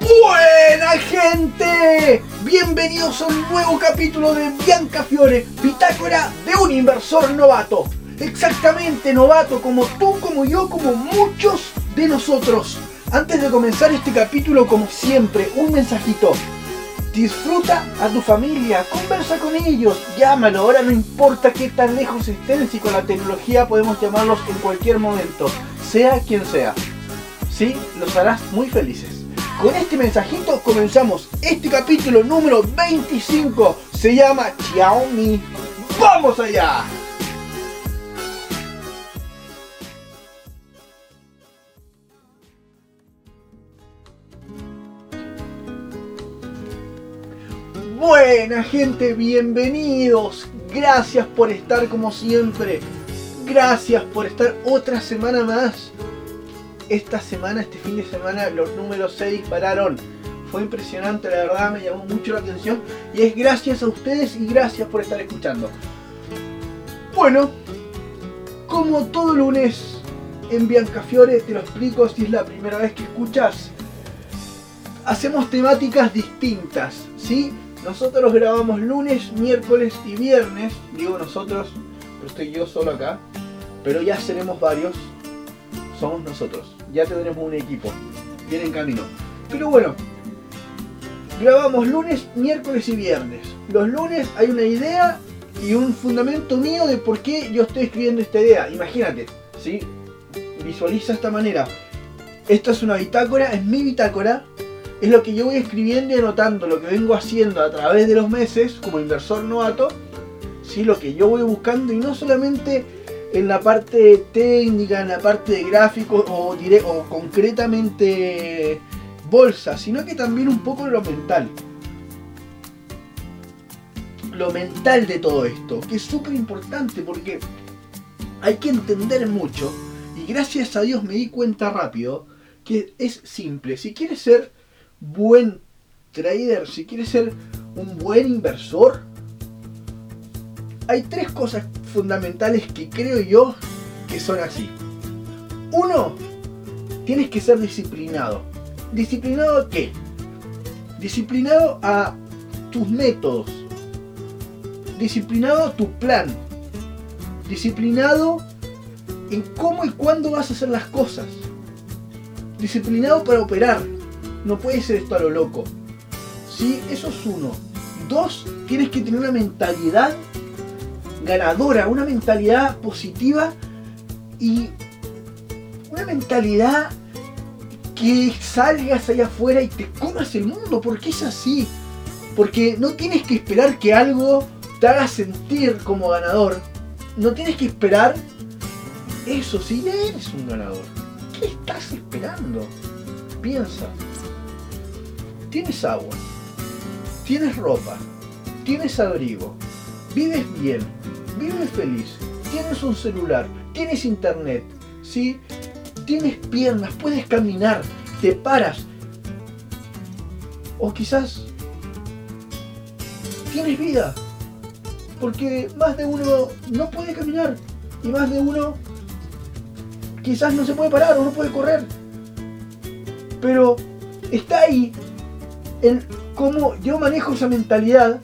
Buena gente, bienvenidos a un nuevo capítulo de Bianca Fiore, bitácora de un inversor novato. Exactamente novato como tú, como yo, como muchos de nosotros. Antes de comenzar este capítulo, como siempre, un mensajito. Disfruta a tu familia, conversa con ellos, llámalo, ahora no importa qué tan lejos estén, si con la tecnología podemos llamarlos en cualquier momento, sea quien sea. Sí, los harás muy felices. Con este mensajito comenzamos este capítulo número 25. Se llama Xiaomi. ¡Vamos allá! Buena gente, bienvenidos. Gracias por estar como siempre. Gracias por estar otra semana más. Esta semana, este fin de semana, los números se dispararon. Fue impresionante, la verdad, me llamó mucho la atención. Y es gracias a ustedes y gracias por estar escuchando. Bueno, como todo lunes en Biancafiore, te lo explico si es la primera vez que escuchas. Hacemos temáticas distintas, ¿sí? Nosotros grabamos lunes, miércoles y viernes. Digo nosotros, pero estoy yo solo acá. Pero ya seremos varios. Somos nosotros. Ya tendremos un equipo. Bien en camino. Pero bueno. Grabamos lunes, miércoles y viernes. Los lunes hay una idea y un fundamento mío de por qué yo estoy escribiendo esta idea. Imagínate, ¿sí? Visualiza esta manera. Esta es una bitácora, es mi bitácora. Es lo que yo voy escribiendo y anotando, lo que vengo haciendo a través de los meses como inversor novato. ¿sí? Lo que yo voy buscando y no solamente en la parte técnica, en la parte de gráficos o, o concretamente bolsa, sino que también un poco en lo mental. Lo mental de todo esto, que es súper importante porque hay que entender mucho y gracias a Dios me di cuenta rápido que es simple. Si quieres ser buen trader, si quieres ser un buen inversor, hay tres cosas fundamentales que creo yo que son así. Uno, tienes que ser disciplinado. ¿Disciplinado a qué? Disciplinado a tus métodos. Disciplinado a tu plan. Disciplinado en cómo y cuándo vas a hacer las cosas. Disciplinado para operar. No puede ser esto a lo loco. ¿Sí? Eso es uno. Dos, tienes que tener una mentalidad ganadora, una mentalidad positiva y una mentalidad que salgas allá afuera y te comas el mundo, porque es así. Porque no tienes que esperar que algo te haga sentir como ganador. No tienes que esperar eso, si ya eres un ganador. ¿Qué estás esperando? Piensa. Tienes agua, tienes ropa, tienes abrigo, vives bien, vives feliz, tienes un celular, tienes internet, ¿sí? Tienes piernas, puedes caminar, te paras. O quizás tienes vida, porque más de uno no puede caminar y más de uno quizás no se puede parar o no puede correr. Pero está ahí en cómo yo manejo esa mentalidad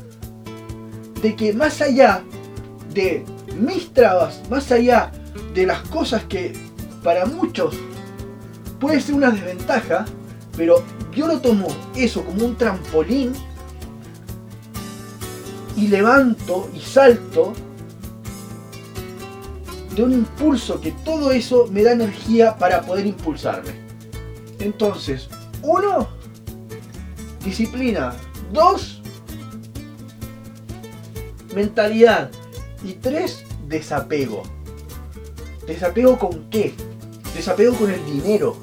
de que más allá de mis trabas, más allá de las cosas que para muchos puede ser una desventaja, pero yo lo tomo eso como un trampolín y levanto y salto de un impulso que todo eso me da energía para poder impulsarme. Entonces, uno, disciplina. Dos, mentalidad. Y tres, desapego. ¿Desapego con qué? Desapego con el dinero.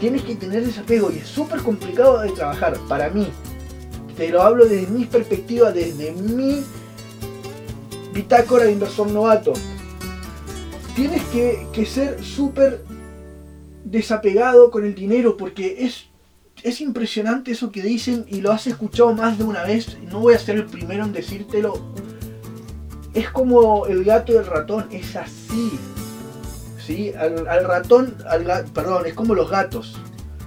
Tienes que tener desapego y es súper complicado de trabajar para mí. Te lo hablo desde mi perspectiva, desde mi bitácora de inversor novato. Tienes que, que ser súper desapegado con el dinero porque es es impresionante eso que dicen y lo has escuchado más de una vez. No voy a ser el primero en decírtelo. Es como el gato y el ratón, es así. ¿Sí? Al, al ratón, al perdón, es como los gatos.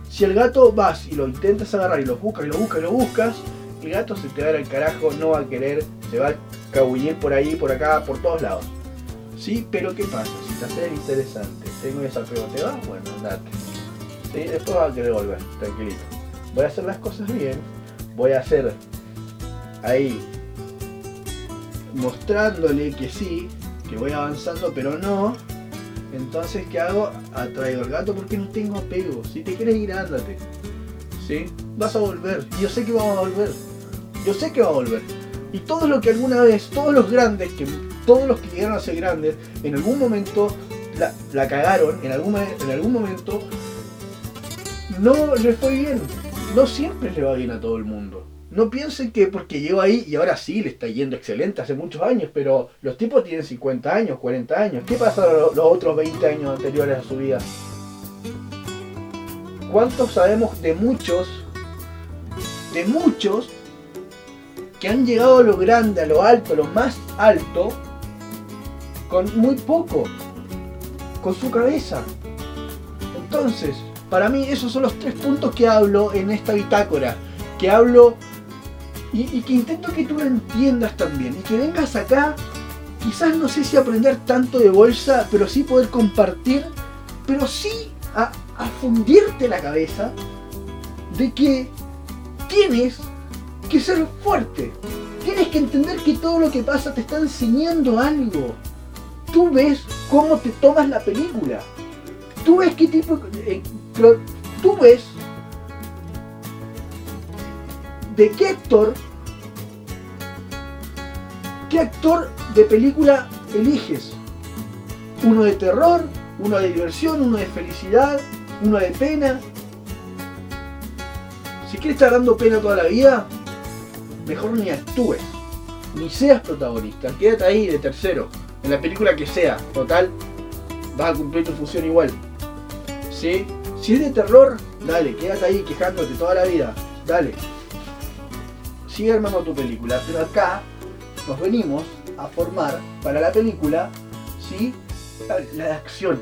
Si el gato vas y lo intentas agarrar y lo buscas y lo buscas y lo buscas, el gato se te va al carajo, no va a querer, se va a cabullir por ahí, por acá, por todos lados. ¿Sí? Pero ¿qué pasa? Si te haces interesante, tengo esa ¿te va? Bueno, andate. ¿Sí? Después va a querer volver, tranquilito. Voy a hacer las cosas bien, voy a hacer ahí mostrándole que sí, que voy avanzando, pero no. Entonces, ¿qué hago? Atraigo al gato porque no tengo apego. Si te quieres ir, ándate. ¿Sí? Vas a volver. Yo sé que vamos a volver. Yo sé que va a volver. Y todo lo que alguna vez, todos los grandes, que todos los que llegaron a ser grandes, en algún momento la, la cagaron, en algún, en algún momento no les fue bien. No siempre le va bien a todo el mundo. No piensen que porque llegó ahí y ahora sí le está yendo excelente hace muchos años, pero los tipos tienen 50 años, 40 años. ¿Qué pasa los, los otros 20 años anteriores a su vida? ¿Cuántos sabemos de muchos, de muchos, que han llegado a lo grande, a lo alto, a lo más alto, con muy poco, con su cabeza? Entonces, para mí esos son los tres puntos que hablo en esta bitácora, que hablo y, que intento que tú lo entiendas también y que vengas acá, quizás no sé si aprender tanto de bolsa, pero sí poder compartir, pero sí a, a fundirte la cabeza de que tienes que ser fuerte, tienes que entender que todo lo que pasa te está enseñando algo. Tú ves cómo te tomas la película. Tú ves qué tipo... eh, tú ves de qué actor, qué actor de película eliges. Uno de terror, uno de diversión, uno de felicidad, uno de pena. Si quieres estar dando pena toda la vida, mejor ni actúes, ni seas protagonista. Quédate ahí de tercero, en la película que sea. Total, vas a cumplir tu función igual. ¿Sí? Si es de terror, dale, quédate ahí quejándote toda la vida. Dale. Sigue armando tu película. Pero acá nos venimos a formar para la película, ¿sí? La, de acción.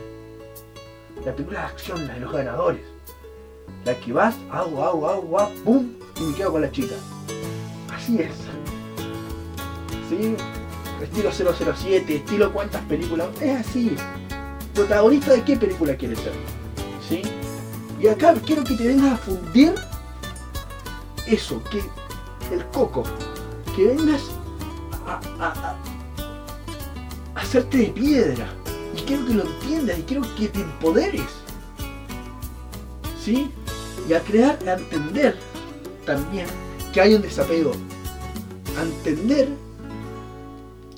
La película de acción, la de los ganadores. La que vas, hago, hago, hago, pum, y me quedo con la chica. Así es. ¿Sí? Estilo 007, estilo cuántas películas. Es así. ¿Protagonista de qué película quieres ser? ¿Sí? Y acá quiero que te vengas a fundir eso, que el coco, que vengas a, hacerte de piedra. Y quiero que lo entiendas y quiero que te empoderes. ¿Sí? Y a crear, a entender también que hay un desapego. Entender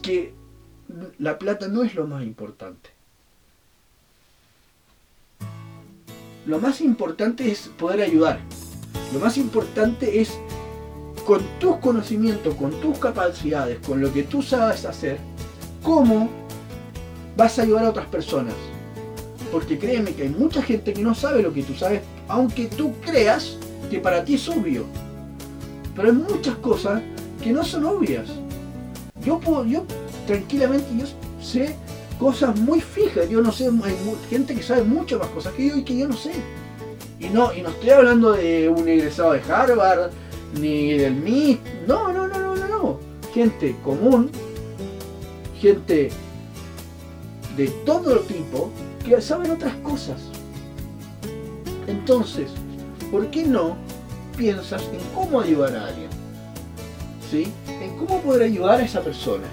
que la plata no es lo más importante. Lo más importante es poder ayudar. Lo más importante es con tus conocimientos, con tus capacidades, con lo que tú sabes hacer, cómo vas a ayudar a otras personas. Porque créeme que hay mucha gente que no sabe lo que tú sabes, aunque tú creas que para ti es obvio. Pero hay muchas cosas que no son obvias. Yo puedo, yo tranquilamente, yo sé cosas muy fijas. Yo no sé, hay gente que sabe mucho más cosas que yo y que yo no sé. Y no, y no estoy hablando de un egresado de Harvard, ni del MIT. No, no, no, no, no, no. Gente común, gente de todo tipo que saben otras cosas. Entonces, ¿por qué no piensas en cómo ayudar a alguien? ¿Sí? En cómo poder ayudar a esa persona.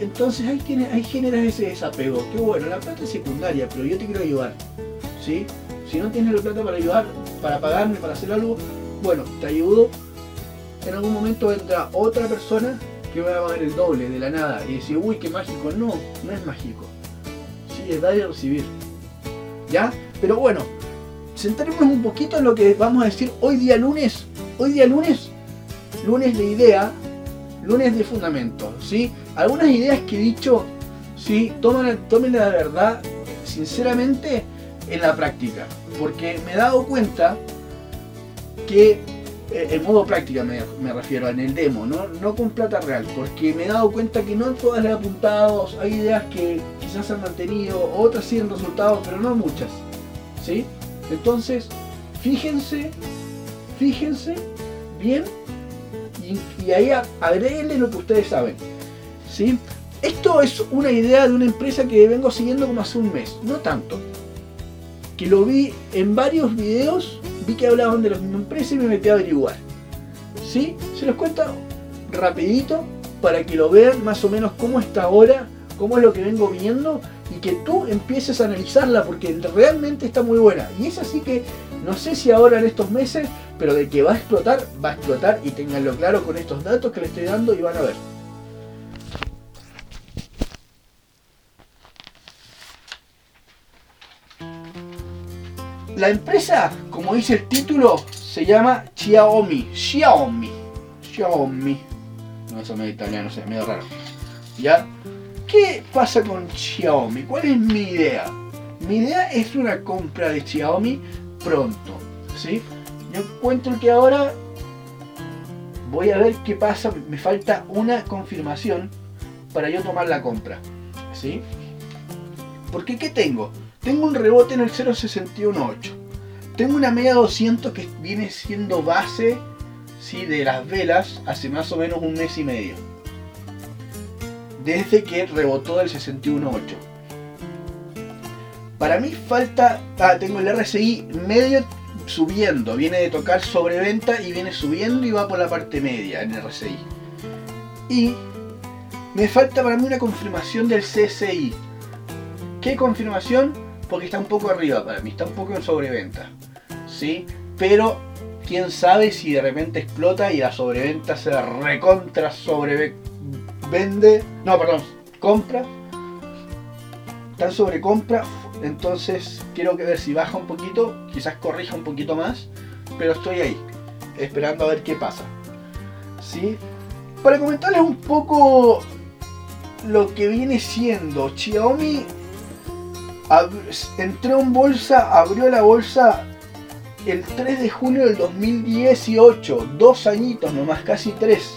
Entonces ahí, tiene, ahí generas ese desapego. Que bueno, la plata es secundaria, pero yo te quiero ayudar. ¿Sí? Si no tienes la plata para ayudar, para pagarme, para hacer algo, bueno, te ayudo. En algún momento entra otra persona que va a pagar el doble de la nada y decir, uy, qué mágico. No, no es mágico. Sí, es dar y recibir. ¿Ya? Pero bueno, centrémonos un poquito en lo que vamos a decir hoy día lunes. Hoy día lunes, lunes de idea, lunes de fundamento, ¿sí? Algunas ideas que he dicho, sí, tomen, la verdad, sinceramente, en la práctica. Porque me he dado cuenta que, eh, en modo práctica me, refiero, en el demo, ¿no? con plata real. Porque me he dado cuenta que no en todas las apuntados, hay ideas que quizás han mantenido, otras sí han resultado, pero no muchas. ¿Sí? Entonces, fíjense, fíjense bien y, y ahí agréguenle lo que ustedes saben. ¿sí? Esto es una idea de una empresa que vengo siguiendo como hace un mes, no tanto. Que lo vi en varios videos, vi que hablaban de la misma empresa y me metí a averiguar. ¿Sí? Se los cuento rapidito para que lo vean más o menos cómo está ahora, cómo es lo que vengo viendo y que tú empieces a analizarla porque realmente está muy buena. Y es así que no sé si ahora en estos meses, pero de que va a explotar, va a explotar y ténganlo claro con estos datos que les estoy dando y van a ver. La empresa, como dice el título, se llama Xiaomi. Xiaomi. Xiaomi. No, eso medio italiano, sea, medio raro. ¿Ya? ¿Qué pasa con Xiaomi? ¿Cuál es mi idea? Mi idea es una compra de Xiaomi pronto. ¿Sí? Yo encuentro que ahora voy a ver qué pasa. Me falta una confirmación para yo tomar la compra. ¿Sí? Porque ¿qué tengo? Tengo un rebote en el 0.618. Tengo una media 200 que viene siendo base ¿sí? de las velas hace más o menos un mes y medio. Desde que rebotó del 61.8. Para mí falta... Ah, tengo el RSI medio subiendo. Viene de tocar sobreventa y viene subiendo y va por la parte media en RSI. Y me falta para mí una confirmación del CSI. ¿Qué confirmación? Porque está un poco arriba para mí, está un poco en sobreventa. ¿Sí? Pero quién sabe si de repente explota y la sobreventa se recontra sobrevende. No, perdón, compra. En sobrecompra. Entonces quiero que ver si baja un poquito, quizás corrija un poquito más. Pero estoy ahí, esperando a ver qué pasa. ¿Sí? Para comentarles un poco lo que viene siendo Xiaomi entró en bolsa, abrió la bolsa el 3 de junio del 2018, dos añitos nomás, casi tres.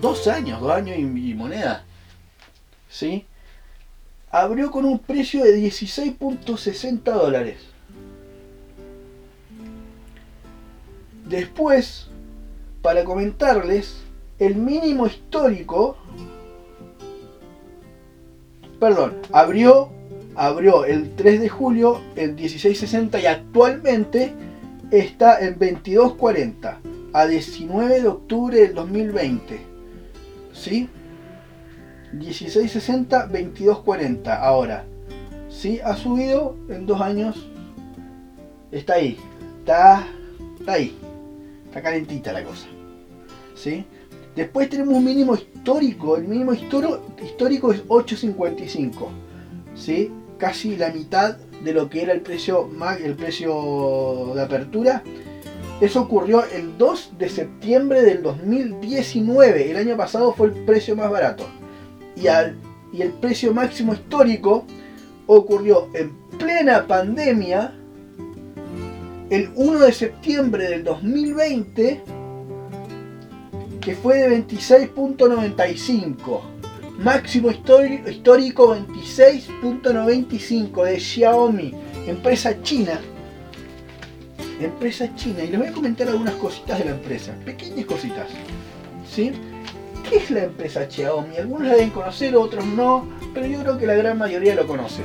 Dos años, dos años y, y moneda. ¿Sí? Abrió con un precio de 16.60 dólares. Después, para comentarles, el mínimo histórico perdón, abrió, abrió el 3 de julio en 1660 y actualmente está en 2240 a 19 de octubre del 2020. ¿Sí? 1660, 2240 ahora. ¿Sí? Ha subido en dos años. Está ahí. Está, ahí. Está calentita la cosa. ¿Sí? Después tenemos un mínimo histórico. El mínimo histórico es 8.55. ¿sí? Casi la mitad de lo que era el precio, el precio de apertura. Eso ocurrió el 2 de septiembre del 2019. El año pasado fue el precio más barato. Y, al- y el precio máximo histórico ocurrió en plena pandemia. El 1 de septiembre del 2020 que fue de 26.95. Máximo histórico 26.95 de Xiaomi, empresa china. Empresa china. Y les voy a comentar algunas cositas de la empresa. Pequeñas cositas. ¿Sí? ¿Qué es la empresa Xiaomi? Algunos la deben conocer, otros no, pero yo creo que la gran mayoría lo conoce.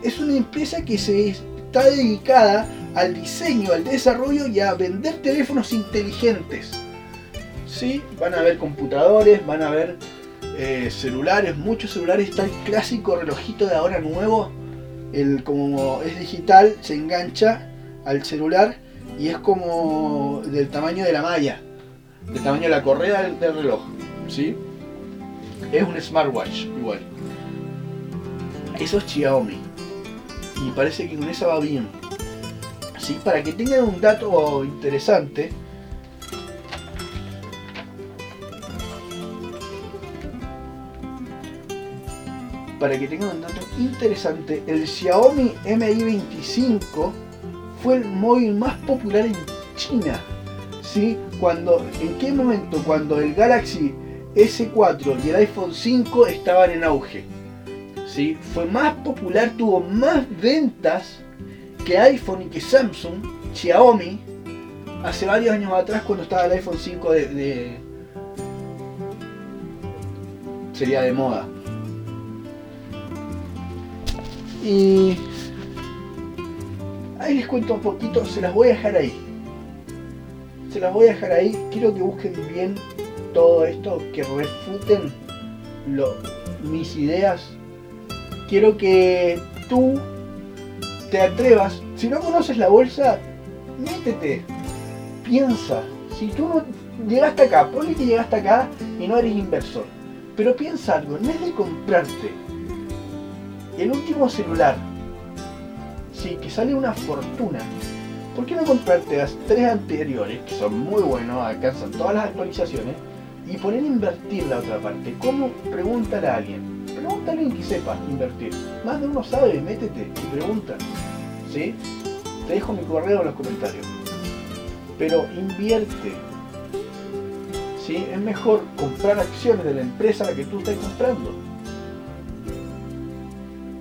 Es una empresa que se está dedicada al diseño, al desarrollo y a vender teléfonos inteligentes. Sí, van a ver computadores, van a ver eh, celulares, muchos celulares. Está el clásico relojito de ahora nuevo, el como es digital, se engancha al celular y es como del tamaño de la malla, del tamaño de la correa del reloj. ¿Sí? Es un smartwatch igual. Eso es Xiaomi. Y parece que con esa va bien. ¿Sí? Para que tengan un dato interesante, para que tengan un dato interesante, el Xiaomi Mi 25 fue el móvil más popular en China. ¿Sí? Cuando, ¿En qué momento? Cuando el Galaxy S4 y el iPhone 5 estaban en auge. ¿Sí? Fue más popular, tuvo más ventas que iPhone y que Samsung, Xiaomi, hace varios años atrás cuando estaba el iPhone 5 de, de sería de moda. Y ahí les cuento un poquito, se las voy a dejar ahí. Se las voy a dejar ahí. Quiero que busquen bien todo esto, que refuten lo, mis ideas. Quiero que tú te atrevas. Si no conoces la bolsa, métete. Piensa. Si tú no llegaste acá, ponle que llegaste acá y no eres inversor. Pero piensa algo, en vez de comprarte el último celular, sí, que sale una fortuna, ¿por qué no comprarte las tres anteriores, que son muy buenos, alcanzan todas las actualizaciones, y poner a invertir la otra parte? ¿Cómo? Pregúntale a alguien. Pregúntale a alguien que sepa invertir. Más de uno sabe, métete y pregunta. ¿Sí? Te dejo mi correo en los comentarios. Pero invierte. ¿Sí? Es mejor comprar acciones de la empresa a la que tú estás comprando.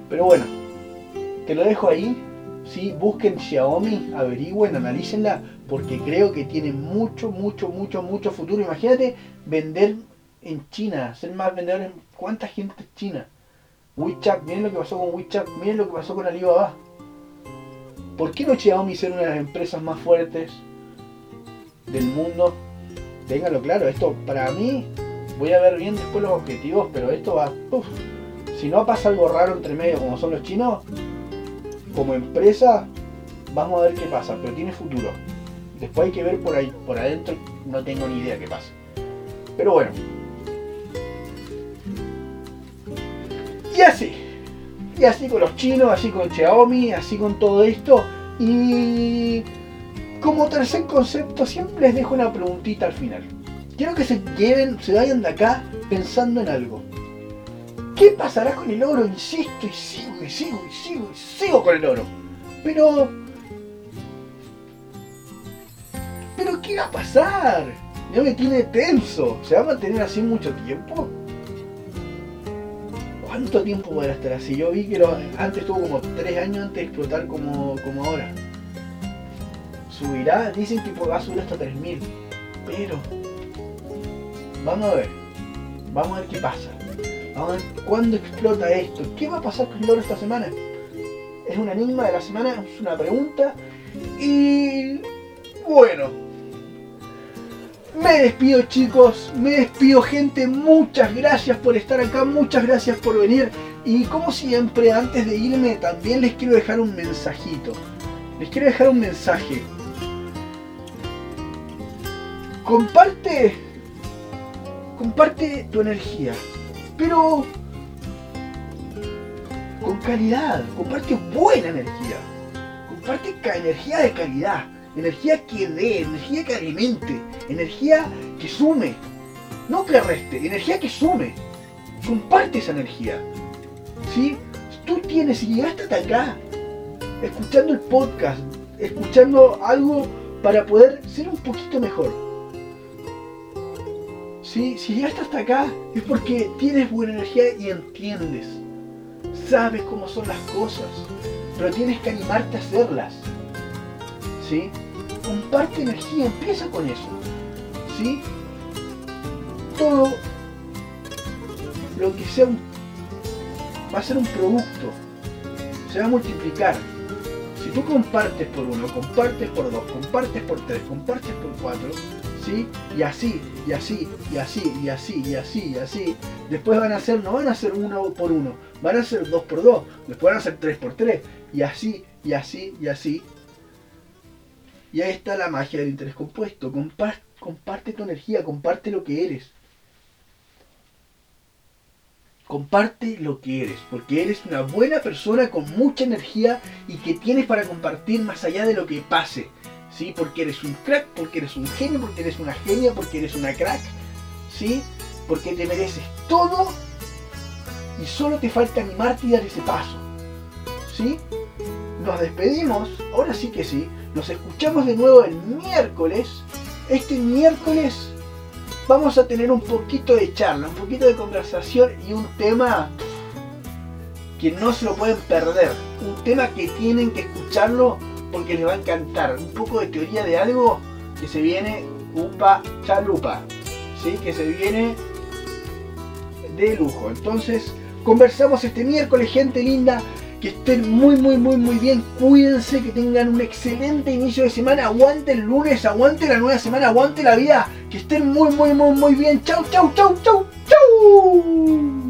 Pero bueno, te lo dejo ahí. ¿Sí? Busquen Xiaomi, averigüen, analícenla, porque creo que tiene mucho, mucho, mucho, mucho futuro. Imagínate vender en China, ser más vendedores. ¿Cuánta gente es China? WeChat, miren lo que pasó con WeChat, miren lo que pasó con Alibaba. ¿Por qué no Xiaomi ser una de las empresas más fuertes del mundo? Ténganlo claro, esto para mí, voy a ver bien después los objetivos, pero esto va... uf. Si no pasa algo raro entre medio como son los chinos, como empresa, vamos a ver qué pasa, pero tiene futuro. Después hay que ver por ahí, por adentro, no tengo ni idea qué pasa. Pero bueno. Y así. Y así con los chinos, así con Xiaomi, así con todo esto. Y como tercer concepto, siempre les dejo una preguntita al final. Quiero que se lleven, se vayan de acá pensando en algo. ¿Qué pasará con el oro? Insisto y sigo y sigo y sigo y sigo con el oro. Pero... ¿Pero qué va a pasar? Ya me tiene tenso. ¿Se va a mantener así mucho tiempo? ¿Cuánto tiempo podrá estar así? Yo vi que antes estuvo como 3 años antes de explotar como, como ahora. Subirá, dicen que va a subir hasta 3000. Pero... Vamos a ver. Vamos a ver qué pasa. Vamos a ver cuándo explota esto. ¿Qué va a pasar con el oro esta semana? Es un enigma de la semana, es una pregunta. Y bueno. Me despido chicos, me despido gente, muchas gracias por estar acá, muchas gracias por venir. Y como siempre, antes de irme, también les quiero dejar un mensajito. Les quiero dejar un mensaje. Comparte, comparte tu energía, pero con calidad, comparte buena energía, comparte energía de calidad, energía que dé, energía que alimente, energía que sume, no que reste, energía que sume. Comparte esa energía. ¿Sí? Tú tienes, si llegaste hasta acá, escuchando el podcast, escuchando algo para poder ser un poquito mejor. ¿Sí? Si llegaste hasta acá es porque tienes buena energía y entiendes. Sabes cómo son las cosas, pero tienes que animarte a hacerlas. ¿Sí? Comparte energía, empieza con eso. ¿Sí? Todo lo que sea un, va a ser un producto, se va a multiplicar. Si tú compartes por uno, compartes por dos, compartes por tres, compartes por cuatro, Y así, y así, y así, y así, y así, y así. Después van a ser, no van a ser uno por uno, van a ser dos por dos, después van a ser tres por tres, y así, y así, y así. Y ahí está la magia del interés compuesto. Compar- comparte tu energía, comparte lo que eres. Comparte lo que eres, porque eres una buena persona con mucha energía y que tienes para compartir más allá de lo que pase. ¿Sí? Porque eres un crack, porque eres un genio, porque eres una genia, porque eres una crack. ¿Sí? Porque te mereces todo y solo te falta animarte y dar ese paso. ¿Sí? Nos despedimos, ahora sí que sí, nos escuchamos de nuevo el miércoles. Este miércoles vamos a tener un poquito de charla, un poquito de conversación y un tema que no se lo pueden perder. Un tema que tienen que escucharlo porque les va a encantar. Un poco de teoría de algo que se viene upa chalupa. ¿Sí? Que se viene de lujo. Entonces, conversamos este miércoles, gente linda. Que estén muy, muy, muy, muy bien. Cuídense, que tengan un excelente inicio de semana. Aguante el lunes, aguante la nueva semana, aguante la vida. Que estén muy, muy, muy, muy bien. Chau, chau, chau, chau, chau.